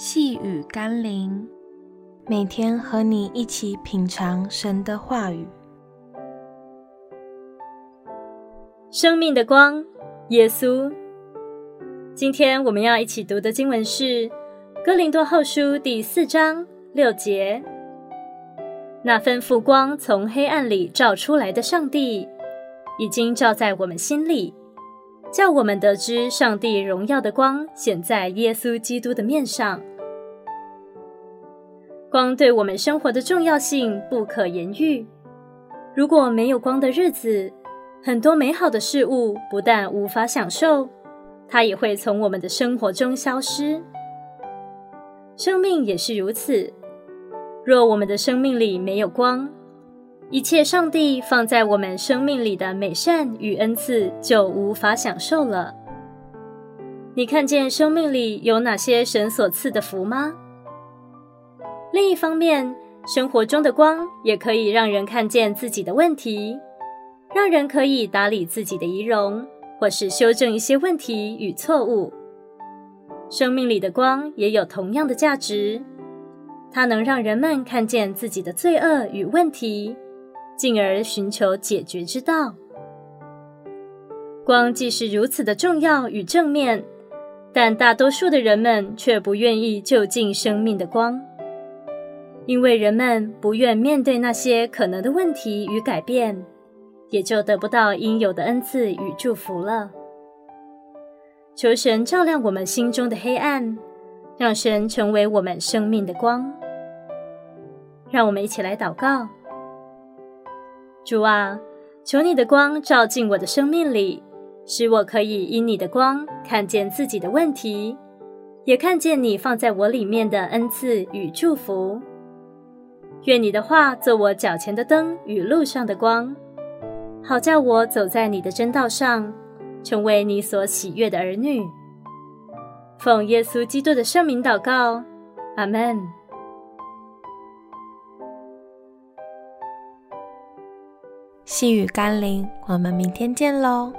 细雨甘霖，每天和你一起品尝神的话语。生命的光，耶稣。今天我们要一起读的经文是《哥林多后书》第四章六节。那吩咐光从黑暗里照出来的上帝，已经照在我们心里。叫我们得知上帝荣耀的光显在耶稣基督的面上。光对我们生活的重要性不可言喻。如果没有光的日子，很多美好的事物不但无法享受，它也会从我们的生活中消失。生命也是如此。若我们的生命里没有光，一切上帝放在我们生命里的美善与恩赐就无法享受了。你看见生命里有哪些神所赐的福吗？另一方面，生活中的光也可以让人看见自己的问题，让人可以打理自己的仪容，或是修正一些问题与错误。生命里的光也有同样的价值，它能让人们看见自己的罪恶与问题。进而寻求解决之道。光既是如此的重要与正面，但大多数的人们却不愿意就近生命的光，因为人们不愿面对那些可能的问题与改变，也就得不到应有的恩赐与祝福了。求神照亮我们心中的黑暗，让神成为我们生命的光。让我们一起来祷告。主啊，求你的光照进我的生命里，使我可以因你的光看见自己的问题，也看见你放在我里面的恩赐与祝福。愿你的话做我脚前的灯与路上的光，好叫我走在你的真道上，成为你所喜悦的儿女。奉耶稣基督的圣名祷告，阿门。细雨甘霖，我们明天见喽。